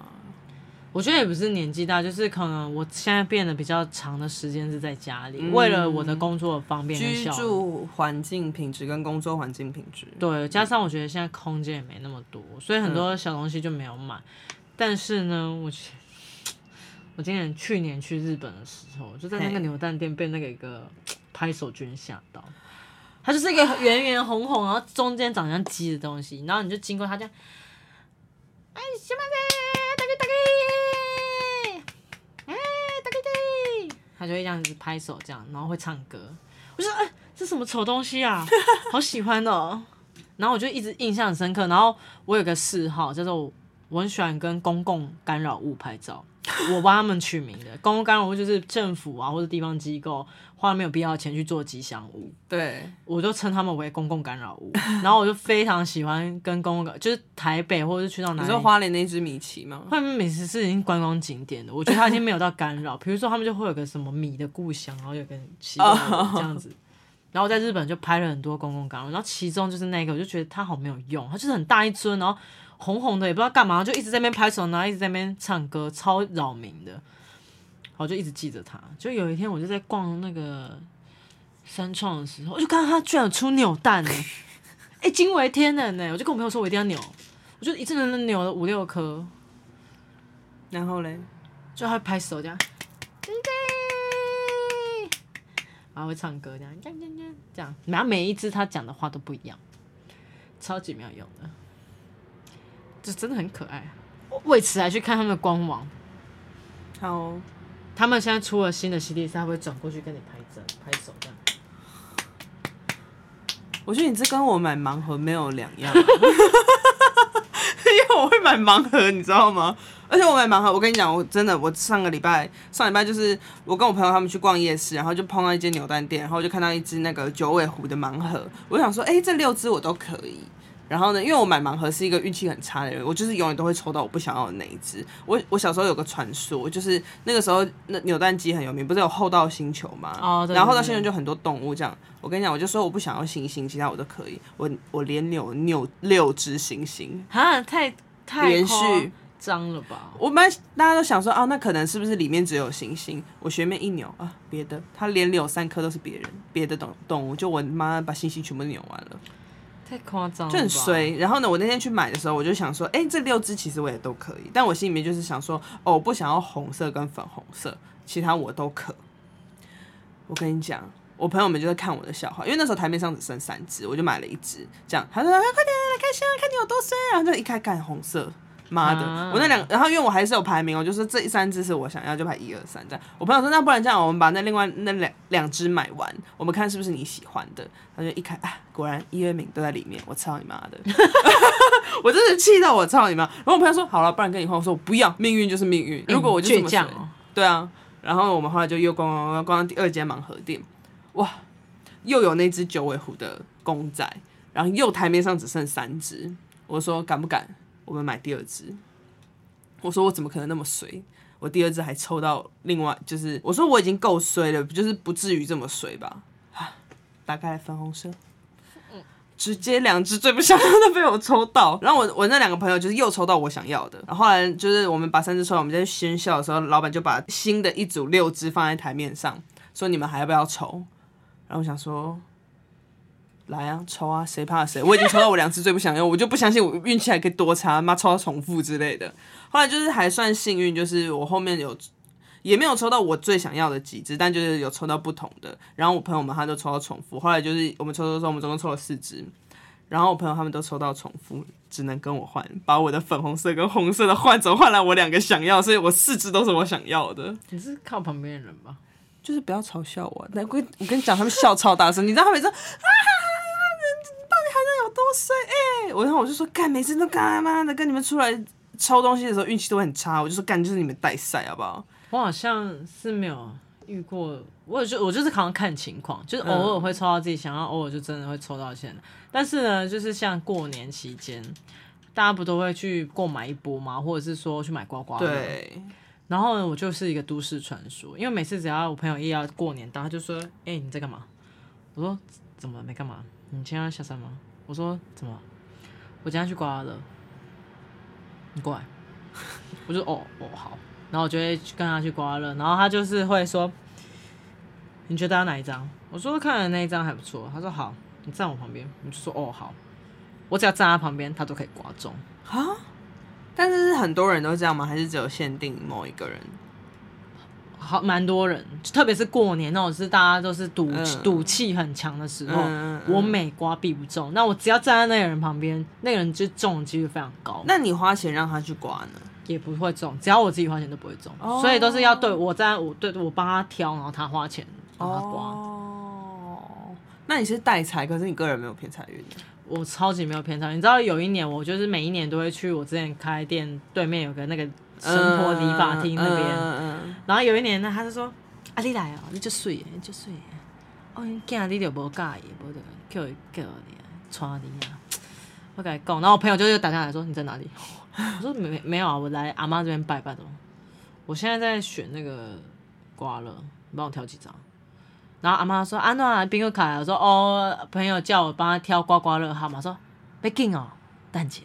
[SPEAKER 1] 我觉得也不是年纪大，就是可能我现在变得比较长的时间是在家里，嗯、为了我的工作方便，
[SPEAKER 3] 居住环境品质跟工作环境品质。
[SPEAKER 1] 对，加上我觉得现在空间也没那么多，所以很多小东西就没有买。嗯、但是呢，我我今年去年去日本的时候，就在那个牛蛋店被那个一个拍手君吓到，它就是一个圆圆红红，然后中间长像鸡的东西，然后你就经过它，这样，哎，什么的，大哥大哥。他就会这样子拍手，这样，然后会唱歌。我说：“哎、这什么丑东西啊？好喜欢哦！”然后我就一直印象很深刻。然后我有个嗜好，叫做我很喜欢跟公共干扰物拍照。我帮他们取名的公共干扰物就是政府啊或者地方机构花了没有必要的钱去做吉祥物，
[SPEAKER 3] 对，
[SPEAKER 1] 我就称他们为公共干扰物。然后我就非常喜欢跟公共，就是台北或者是去到哪里，
[SPEAKER 3] 你说花莲那只米奇吗？
[SPEAKER 1] 花莲米奇是已经观光景点的，我觉得它已经没有到干扰。比如说他们就会有个什么米的故乡，然后有个奇怪的这样子。然后在日本就拍了很多公共干扰，然后其中就是那个，我就觉得它好没有用，它就是很大一尊，然后。红红的也不知道干嘛，就一直在那边拍手，然后一直在那边唱歌，超扰民的。我就一直记着他。就有一天，我就在逛那个三创的时候，我就看到他居然有出扭蛋呢，哎、欸，惊为天人呢！我就跟我朋友说，我一定要扭，我就一次能扭了五六颗。
[SPEAKER 3] 然后嘞，
[SPEAKER 1] 就他拍手这样，然后会唱歌这样，这样，这样，然后每一只他讲的话都不一样，超级没有用的。就真的很可爱。为此还去看他们的官网。
[SPEAKER 3] 好、哦，
[SPEAKER 1] 他们现在出了新的系列，他会转过去跟你拍照、拍手这样。
[SPEAKER 3] 我觉得你这跟我买盲盒没有两样，因为我会买盲盒，你知道吗？而且我买盲盒，我跟你讲，我真的，我上个礼拜上礼拜就是我跟我朋友他们去逛夜市，然后就碰到一间扭蛋店，然后就看到一只那个九尾狐的盲盒，我想说，哎、欸，这六只我都可以。然后呢，因为我买盲盒是一个运气很差的人，我就是永远都会抽到我不想要的那一只。我我小时候有个传说，就是那个时候那扭蛋机很有名，不是有厚道星球吗？哦，对对对。然后厚道星球就很多动物这样。我跟你讲，我就说我不想要星星，其他我都可以。我我连扭扭六只星星，
[SPEAKER 1] 啊，太太
[SPEAKER 3] 连续
[SPEAKER 1] 脏了吧？
[SPEAKER 3] 我们大家都想说啊，那可能是不是里面只有星星？我学妹一扭啊，别的，她连扭三颗都是别人别的动动物，就我妈把星星全部扭完了。
[SPEAKER 1] 太夸张了，
[SPEAKER 3] 就很衰。然后呢，我那天去买的时候，我就想说，哎、欸，这六支其实我也都可以。但我心里面就是想说，哦，我不想要红色跟粉红色，其他我都可。我跟你讲，我朋友们就在看我的笑话，因为那时候台面上只剩三支，我就买了一支。这样，他说：“快点来开箱，看你有多衰。”然后就一开看红色。妈的！啊、我那两，然后因为我还是有排名，我就是这三只是我想要，就排一二三这样。我朋友说，那不然这样，我们把那另外那两两只买完，我们看是不是你喜欢的。他就一看，啊，果然一二名都在里面，我操你妈的！我真是气到我操你妈！然后我朋友说，好了，不然跟你换。我说我不要，命运就是命运。如果我就这么想，嗯、对啊。然后我们后来就又逛逛逛逛到第二间盲盒店，哇，又有那只九尾狐的公仔，然后又台面上只剩三只。我说敢不敢？我们买第二只，我说我怎么可能那么衰？我第二只还抽到另外，就是我说我已经够衰了，就是不至于这么衰吧？啊，打开粉红色，直接两只最不想要的被我抽到。然后我我那两个朋友就是又抽到我想要的。然后后来就是我们把三只抽完，我们在喧笑的时候，老板就把新的一组六只放在台面上，说你们还要不要抽？然后我想说。来啊，抽啊，谁怕谁？我已经抽到我两次最不想要，我就不相信我运气还可以多差，妈抽到重复之类的。后来就是还算幸运，就是我后面有也没有抽到我最想要的几只，但就是有抽到不同的。然后我朋友们他都抽到重复，后来就是我们抽抽抽，我们总共抽了四只。然后我朋友他们都抽到重复，只能跟我换，把我的粉红色跟红色的换走，换来我两个想要，所以我四只都是我想要的。
[SPEAKER 1] 你是靠旁边的人吧？
[SPEAKER 3] 就是不要嘲笑我。难怪，我跟你讲，他们笑超大声，你知道他们说啊。多衰哎！我然后我就说干，每次都干妈的跟你们出来抽东西的时候运气都很差。我就说干，就是你们带赛好不好？
[SPEAKER 1] 我好像是没有遇过，我就我就是好像看情况，就是偶尔会抽到自己想要，偶尔就真的会抽到钱。但是呢，就是像过年期间，大家不都会去购买一波吗？或者是说去买刮刮乐？
[SPEAKER 3] 对。
[SPEAKER 1] 然后呢，我就是一个都市传说，因为每次只要我朋友一要过年到，他就说：“哎、欸，你在干嘛？”我说：“怎么没干嘛？你今天要下山吗？”我说怎么？我今天去刮了，你过来。我就哦哦好，然后我就会跟他去刮乐，然后他就是会说，你觉得要哪一张？我说看了那一张还不错。他说好，你站我旁边。我就说哦好，我只要站他旁边，他都可以刮中。
[SPEAKER 3] 哈？但是很多人都这样吗？还是只有限定某一个人？
[SPEAKER 1] 好，蛮多人，特别是过年那种是大家都是赌赌气很强的时候，嗯嗯、我每刮必不中，那我只要站在那个人旁边，那个人就中的几率非常高。
[SPEAKER 3] 那你花钱让他去刮呢？
[SPEAKER 1] 也不会中，只要我自己花钱都不会中，哦、所以都是要对我在我对我帮他挑，然后他花钱帮他刮。
[SPEAKER 3] 哦，那你是带财，可是你个人没有偏财运。
[SPEAKER 1] 我超级没有偏财，你知道有一年我就是每一年都会去我之前开店对面有个那个。生活理发厅那边，然后有一年呢，他就说：“啊，你来哦，你就水，你就水，哦，你见你就无介意，无得叫伊叫你带你啊。”我跟你讲，然后我朋友就又打电话来说：“你在哪里？”我说：“没没有啊，我来阿妈这边拜拜的。我现在在选那个刮乐，你帮我挑几张。”然后阿妈说：“啊，那宾客卡。”我说：“哦，朋友叫我帮他挑刮刮乐号码，说别紧哦，蛋姐。”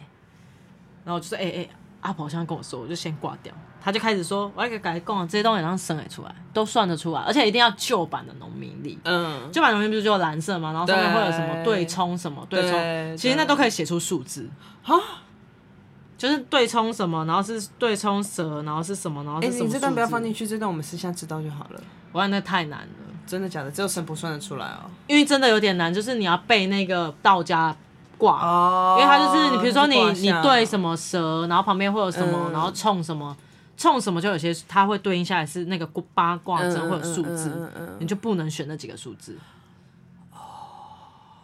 [SPEAKER 1] 然后就说：“哎、欸、哎。”阿婆现在跟我说，我就先挂掉。他就开始说：“我要给改供，这些东西让生得出来，都算得出来，而且一定要旧版的农民历。嗯，旧版农民历不是就有蓝色吗？然后上面会有什么对冲什么对冲，其实那都可以写出数字。啊，就是对冲什么，然后是对冲蛇，然后是什么，然后是什么。哎、欸，你这段不要放进去，这段我们私下知道就好了。我看那太难了，真的假的？只有神婆算得出来哦。因为真的有点难，就是你要背那个道家。卦，
[SPEAKER 3] 哦，
[SPEAKER 1] 因为它就是你比如说你你对什么蛇，然后旁边会有什么，
[SPEAKER 3] 嗯。
[SPEAKER 1] 然后冲什么冲什么，就有些它会对应下来是那个八卦阵会有数字，
[SPEAKER 3] 嗯嗯嗯嗯
[SPEAKER 1] 你就不能选那几个数字。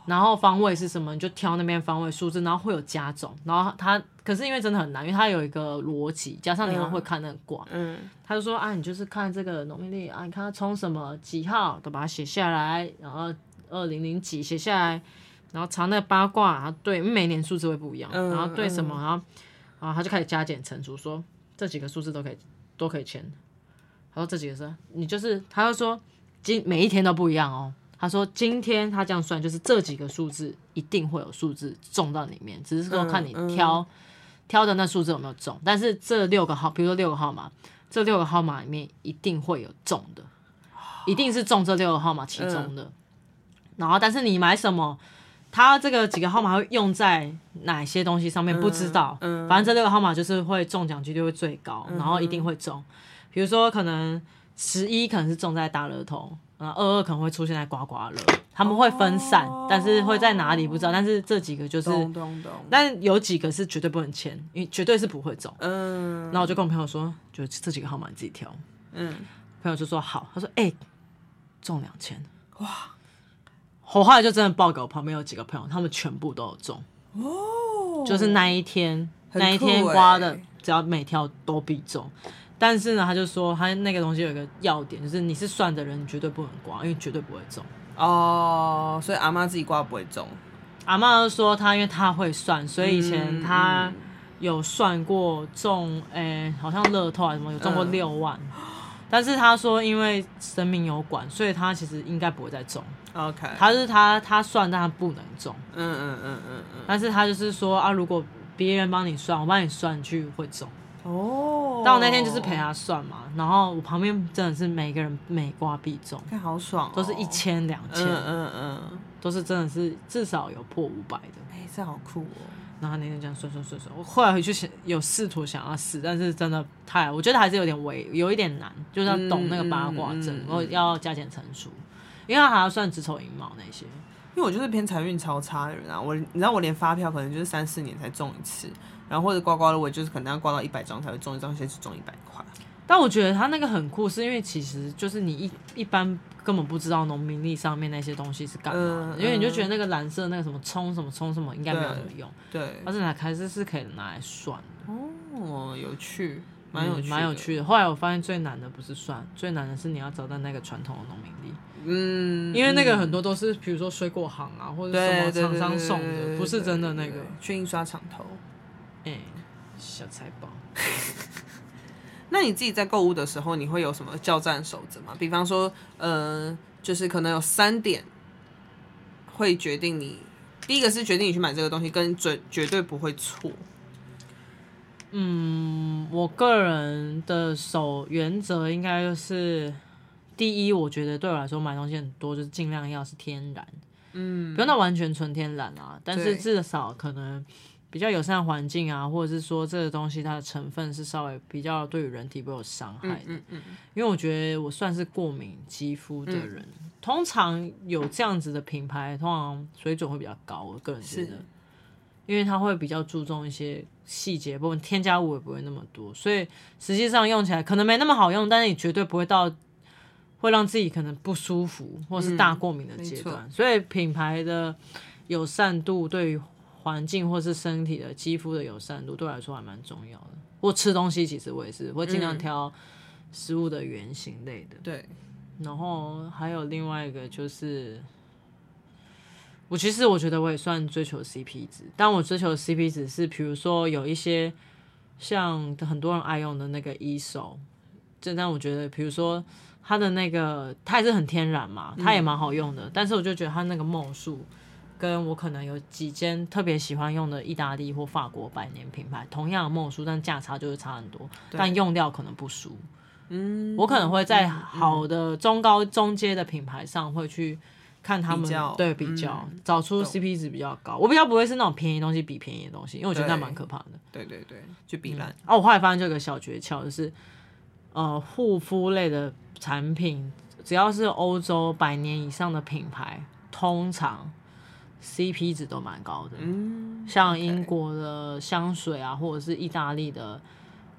[SPEAKER 1] 然后方位是什么，你就挑那边方位数字，然后会有加总，然后它可是因为真的很难，因为它有一个逻辑，加上你要会看那个卦，
[SPEAKER 3] 嗯，
[SPEAKER 1] 他就说啊，你就是看这个农民历啊，你看他冲什么几号，都把它写下来，然后二零零几写下来，然后查那个八卦，然后对，每年数字会不一样，
[SPEAKER 3] 嗯
[SPEAKER 1] 然后对什么，然后然后他就开始加减乘除，说这几个数字都可以都可以签，他说这几个是，你就是，他就说今每一天都不一样哦。他说：“今天他这样算，就是这几个数字一定会有数字中到里面，只是说看你挑、挑的那数字有没有中。但是这六个号，比如说六个号码，这六个号码里面一定会有中的，一定是中这六个号码其中的。嗯、然后，但是你买什么，他这个几个号码会用在哪些东西上面不知道。嗯嗯、反正这六个号码就是会中奖几率会最高，然后一定会中。比如说，可能十一可能是中在大乐透。”然后二二可能会出现在刮刮乐，他们会分散，哦、但是会在哪里不知道。但是这几个就是，但有几个是绝对不能签，因为绝对是不会中。嗯，然后我就跟我朋友说，就这几个号码你自己挑。嗯，朋友就说好，他说哎、欸，中两千，哇！我后来就真的报给我旁边有几个朋友，他们全部都有中。哦，就是那一天，欸、那一天刮的，只要每条都必中。但是呢，他就说他那个东西有一个要点，就是你是算的人，你绝对不能刮，因为绝对不会中。哦，
[SPEAKER 3] 所以阿妈自己刮不会中。
[SPEAKER 1] 阿妈就说他因为他会算，所以以前他有算过中，诶、嗯欸，好像乐透还是什么有中过六万。嗯、但是他说因为生命有管，所以他其实应该不会再中。
[SPEAKER 3] OK，
[SPEAKER 1] 他是他他算，但他不能中。
[SPEAKER 3] 嗯嗯嗯嗯嗯。
[SPEAKER 1] 但是他就是说啊，如果别人帮你算，我帮你算，你去会中。哦，但我那天就是陪他算嘛，然后我旁边真的是每个人每刮必中，
[SPEAKER 3] 看好爽，
[SPEAKER 1] 都是一千两千，
[SPEAKER 3] 嗯嗯嗯，
[SPEAKER 1] 都是真的是至少有破五百的，
[SPEAKER 3] 哎，这好酷哦。
[SPEAKER 1] 然后那天这样算算算算，我后来回去想有试图想要试，但是真的太，我觉得还是有点微，有一点难，就是要懂那个八卦阵，然后要加减乘除，因为他还要算子丑寅卯那些。
[SPEAKER 3] 因为我就是偏财运超差的人啊，我你知道我连发票可能就是三四年才中一次。然后或者刮刮乐，我就是可能要刮到一百张才会中一张，先是中一百块。
[SPEAKER 1] 但我觉得他那个很酷，是因为其实就是你一一般根本不知道农民历上面那些东西是干嘛的，嗯、因为你就觉得那个蓝色那个什么冲什么冲什么应该没有什么用。对，但是它还是是可以拿来算的。
[SPEAKER 3] 哦，有趣，蛮有蛮
[SPEAKER 1] 有趣的。后来我发现最难的不是算，最难的是你要找到那个传统的农民历。嗯，因为那个很多都是比如说水果行啊，或者什么厂商送的，不是真的那个
[SPEAKER 3] 去印刷厂投。
[SPEAKER 1] 哎、欸，小财宝。
[SPEAKER 3] 那你自己在购物的时候，你会有什么叫战守则吗？比方说，呃，就是可能有三点会决定你，第一个是决定你去买这个东西，跟绝绝对不会错。
[SPEAKER 1] 嗯，我个人的守原则应该就是，第一，我觉得对我来说买东西很多，就是尽量要是天然，嗯，不用到完全纯天然啊，但是至少可能。比较友善环境啊，或者是说这个东西它的成分是稍微比较对于人体不会有伤害的。嗯嗯嗯、因为我觉得我算是过敏肌肤的人，嗯、通常有这样子的品牌，通常水准会比较高。我个人觉得，因为它会比较注重一些细节部分，添加物也不会那么多，所以实际上用起来可能没那么好用，但是你绝对不会到会让自己可能不舒服或是大过敏的阶段。嗯、所以品牌的友善度对于环境或是身体的肌肤的友善度对我来说还蛮重要的。或吃东西，其实我也是会尽量挑食物的原型类的。
[SPEAKER 3] 对、
[SPEAKER 1] 嗯，然后还有另外一个就是，我其实我觉得我也算追求 CP 值，但我追求 CP 值是，比如说有一些像很多人爱用的那个 Aesop，这但我觉得，比如说它的那个它也是很天然嘛，它也蛮好用的，嗯、但是我就觉得它那个梦数。跟我可能有几间特别喜欢用的意大利或法国百年品牌，同样的墨数，但价差就是差很多，但用料可能不输。嗯，我可能会在好的中高中阶的品牌上会去看他们比对比较，嗯、找出 CP 值比较高。我比较不会是那种便宜东西比便宜的东西，因为我觉得那蛮可怕的。
[SPEAKER 3] 对对对，就比烂。哦、
[SPEAKER 1] 我后来发现这个小诀窍就是，呃，护肤类的产品，只要是欧洲百年以上的品牌，通常。CP 值都蛮高的。
[SPEAKER 3] 嗯，
[SPEAKER 1] 像英国的香水啊，或者是意大利的，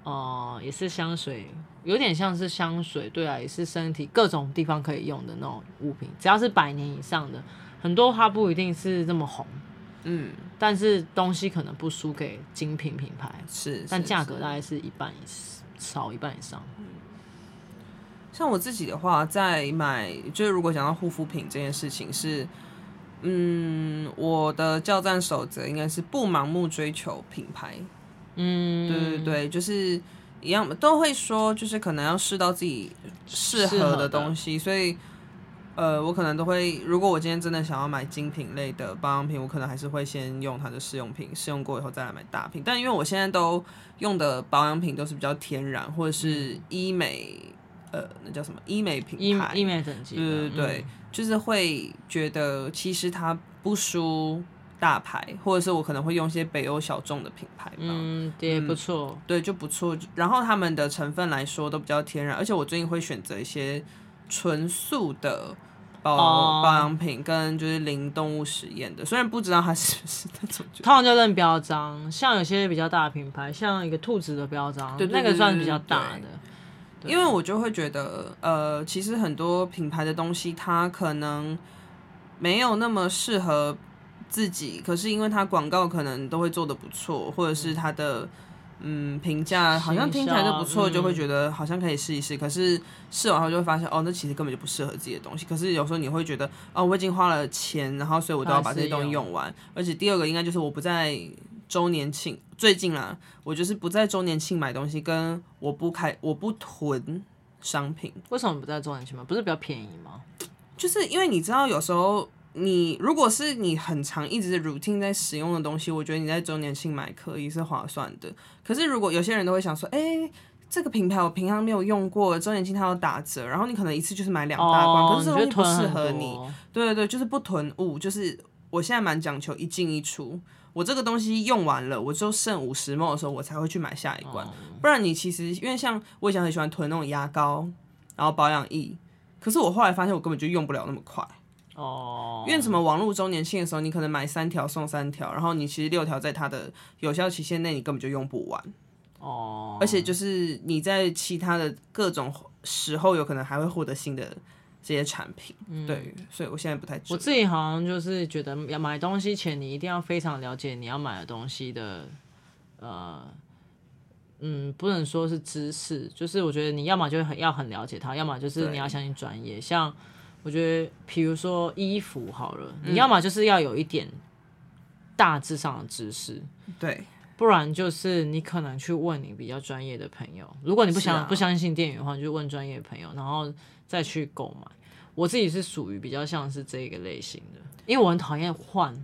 [SPEAKER 1] 呃，也是香水，有点像是香水，对啊，也是身体各种地方可以用的那种物品，只要是百年以上的，很多它不一定是这么红。
[SPEAKER 3] 嗯，
[SPEAKER 1] 但是东西可能不输给精品品牌，
[SPEAKER 3] 是，
[SPEAKER 1] 但价格大概是一半以少一半以上。
[SPEAKER 3] 像我自己的话，在买就是如果讲到护肤品这件事情是，嗯，我的教战守则应该是不盲目追求品牌。嗯，对对对，就是一样都会说，就是可能要试到自己适合的东西，所以。呃，我可能都会，如果我今天真的想要买精品类的保养品，我可能还是会先用它的试用品，试用过以后再来买大瓶。但因为我现在都用的保养品都是比较天然或者是医美，呃，那叫什么医美品牌，
[SPEAKER 1] 医美等级，
[SPEAKER 3] 对对对，嗯、就是会觉得其实它不输大牌，或者是我可能会用一些北欧小众的品牌，
[SPEAKER 1] 嗯，也不错、嗯，
[SPEAKER 3] 对，就不错。然后他们的成分来说都比较天然，而且我最近会选择一些。纯素的保保养品跟就是零动物实验的，虽然不知道它是不是那种，
[SPEAKER 1] 通常就认标章，像有些比较大的品牌，像一个兔子的标章，对，那个算是比较大的。
[SPEAKER 3] 因为我就会觉得，呃，其实很多品牌的东西，它可能没有那么适合自己，可是因为它广告可能都会做的不错，或者是它的。嗯，评价好像听起来就不错，就会觉得好像可以试一试。嗯、可是试完后就会发现，哦，那其实根本就不适合自己的东西。可是有时候你会觉得，哦，我已经花了钱，然后所以我都要把这些东西用完。而且第二个应该就是我不在周年庆，最近啦，我就是不在周年庆买东西，跟我不开我不囤商品。
[SPEAKER 1] 为什么不在周年庆买？不是比较便宜吗？
[SPEAKER 3] 就是因为你知道有时候。你如果是你很常一直 routine 在使用的东西，我觉得你在周年庆买可以是划算的。可是如果有些人都会想说，哎、欸，这个品牌我平常没有用过，周年庆它有打折，然后你可能一次就是买两大罐，哦、可是这东西不适合你。你对对对，就是不囤物，就是我现在蛮讲求一进一出。我这个东西用完了，我就剩五十 ml 的时候，我才会去买下一罐。哦、不然你其实因为像我以前很喜欢囤那种牙膏，然后保养液，可是我后来发现我根本就用不了那么快。哦，因为什么网络周年庆的时候，你可能买三条送三条，然后你其实六条在它的有效期限内，你根本就用不完。哦，而且就是你在其他的各种时候，有可能还会获得新的这些产品。嗯、对，所以我现在不太。
[SPEAKER 1] 我自己好像就是觉得，要买东西前，你一定要非常了解你要买的东西的，呃，嗯，不能说是知识，就是我觉得你要么就很要很了解它，要么就是你要相信专业，像。我觉得，比如说衣服好了，你要么就是要有一点大致上的知识，
[SPEAKER 3] 对，
[SPEAKER 1] 不然就是你可能去问你比较专业的朋友。如果你不想、啊、不相信店员的话，你就问专业的朋友，然后再去购买。我自己是属于比较像是这个类型的，因为我很讨厌换，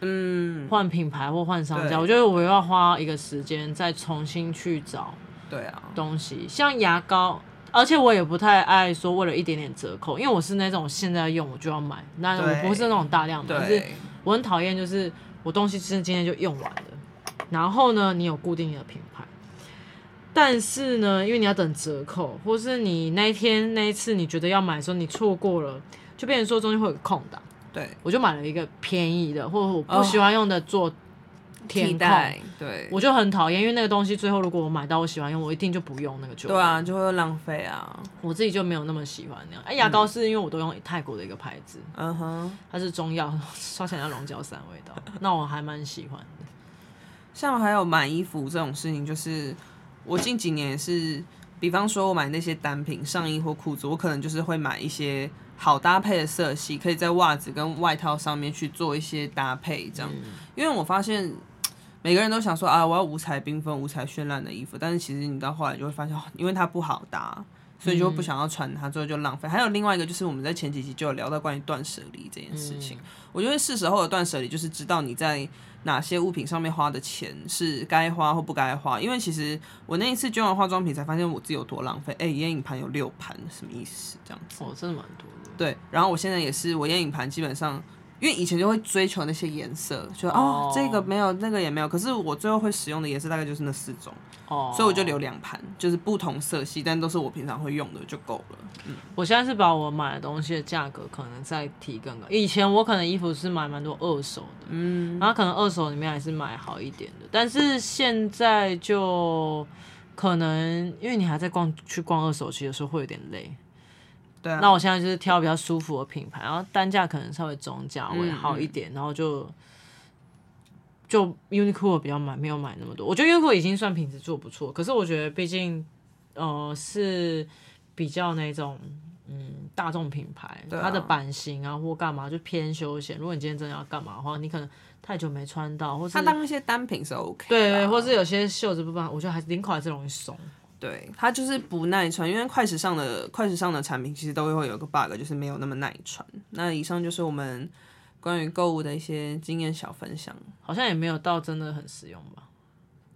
[SPEAKER 1] 嗯，换品牌或换商家。我觉得我要花一个时间再重新去找，对啊，东西像牙膏。而且我也不太爱说为了一点点折扣，因为我是那种现在用我就要买，那我不是那种大量买，可是我很讨厌就是我东西是今天就用完了，然后呢，你有固定的品牌，但是呢，因为你要等折扣，或是你那一天那一次你觉得要买的时候你错过了，就变成说中间会有个空档，
[SPEAKER 3] 对，
[SPEAKER 1] 我就买了一个便宜的，或者我不喜欢用的做。替代，
[SPEAKER 3] 对，
[SPEAKER 1] 我就很讨厌，因为那个东西最后如果我买到我喜欢用，我一定就不用那个就
[SPEAKER 3] 对啊，就会浪费啊。
[SPEAKER 1] 我自己就没有那么喜欢那样。哎，牙膏是因为我都用泰国的一个牌子，嗯哼，它是中药，刷起来像龙角散味道，那我还蛮喜欢的。
[SPEAKER 3] 像还有买衣服这种事情，就是我近几年是，比方说我买那些单品上衣或裤子，我可能就是会买一些。好搭配的色系，可以在袜子跟外套上面去做一些搭配，这样。嗯、因为我发现每个人都想说啊，我要五彩缤纷、五彩绚烂的衣服，但是其实你到后来就会发现，因为它不好搭，所以就不想要穿它，最后就浪费。嗯、还有另外一个就是我们在前几集就有聊到关于断舍离这件事情，嗯、我觉得是时候的断舍离就是知道你在。哪些物品上面花的钱是该花或不该花？因为其实我那一次捐完化妆品，才发现我自己有多浪费。哎、欸，眼影盘有六盘，什么意思？这样子
[SPEAKER 1] 哦，真的蛮多的。
[SPEAKER 3] 对，然后我现在也是，我眼影盘基本上因为以前就会追求那些颜色，就
[SPEAKER 1] 哦
[SPEAKER 3] 哦这个没有，那个也没有。可是我最后会使用的颜色大概就是那四种，
[SPEAKER 1] 哦，
[SPEAKER 3] 所以我就留两盘，就是不同色系，但都是我平常会用的就够了。嗯，
[SPEAKER 1] 我现在是把我买的东西的价格可能再提更高。以前我可能衣服是买蛮多二手的，嗯，然后可能二手里面还是买好一点的，但是现在就可能因为你还在逛去逛二手，其实有时候会有点累。
[SPEAKER 3] 对啊。
[SPEAKER 1] 那我现在就是挑比较舒服的品牌，然后单价可能稍微中价位好一点，
[SPEAKER 3] 嗯嗯
[SPEAKER 1] 然后就就 Uniqlo 比较买，没有买那么多。我觉得 Uniqlo 已经算品质做不错，可是我觉得毕竟呃是比较那种嗯大众品牌，
[SPEAKER 3] 啊
[SPEAKER 1] 它的版型啊或干嘛就偏休闲。如果你今天真的要干嘛的话，你可能太久没穿到，或是
[SPEAKER 3] 它当一些单品是 OK。
[SPEAKER 1] 对对，或是有些袖子部分，我觉得还是领口还是容易松。
[SPEAKER 3] 对，它就是不耐穿，因为快时尚的快时尚的产品其实都会有个 bug，就是没有那么耐穿。那以上就是我们关于购物的一些经验小分享，
[SPEAKER 1] 好像也没有到真的很实用吧？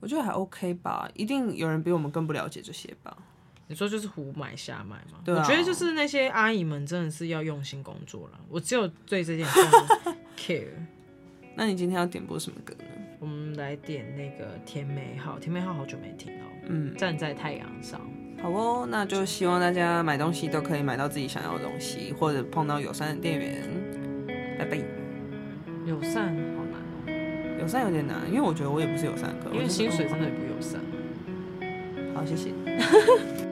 [SPEAKER 3] 我觉得还 OK 吧，一定有人比我们更不了解这些吧？
[SPEAKER 1] 你说就是胡买瞎买吗？
[SPEAKER 3] 对啊
[SPEAKER 1] 我觉得就是那些阿姨们真的是要用心工作了。我只有对这件真的 care。
[SPEAKER 3] 那你今天要点播什么歌呢？
[SPEAKER 1] 我们来点那个甜美号，甜美号好久没听到。
[SPEAKER 3] 嗯，
[SPEAKER 1] 站在太阳上。
[SPEAKER 3] 好哦，那就希望大家买东西都可以买到自己想要的东西，或者碰到友善的店员。拜拜。
[SPEAKER 1] 友善好难哦，
[SPEAKER 3] 友善有点难，因为我觉得我也不是友善的客，
[SPEAKER 1] 因
[SPEAKER 3] 为
[SPEAKER 1] 薪水真的也不友善。
[SPEAKER 3] 好，谢谢。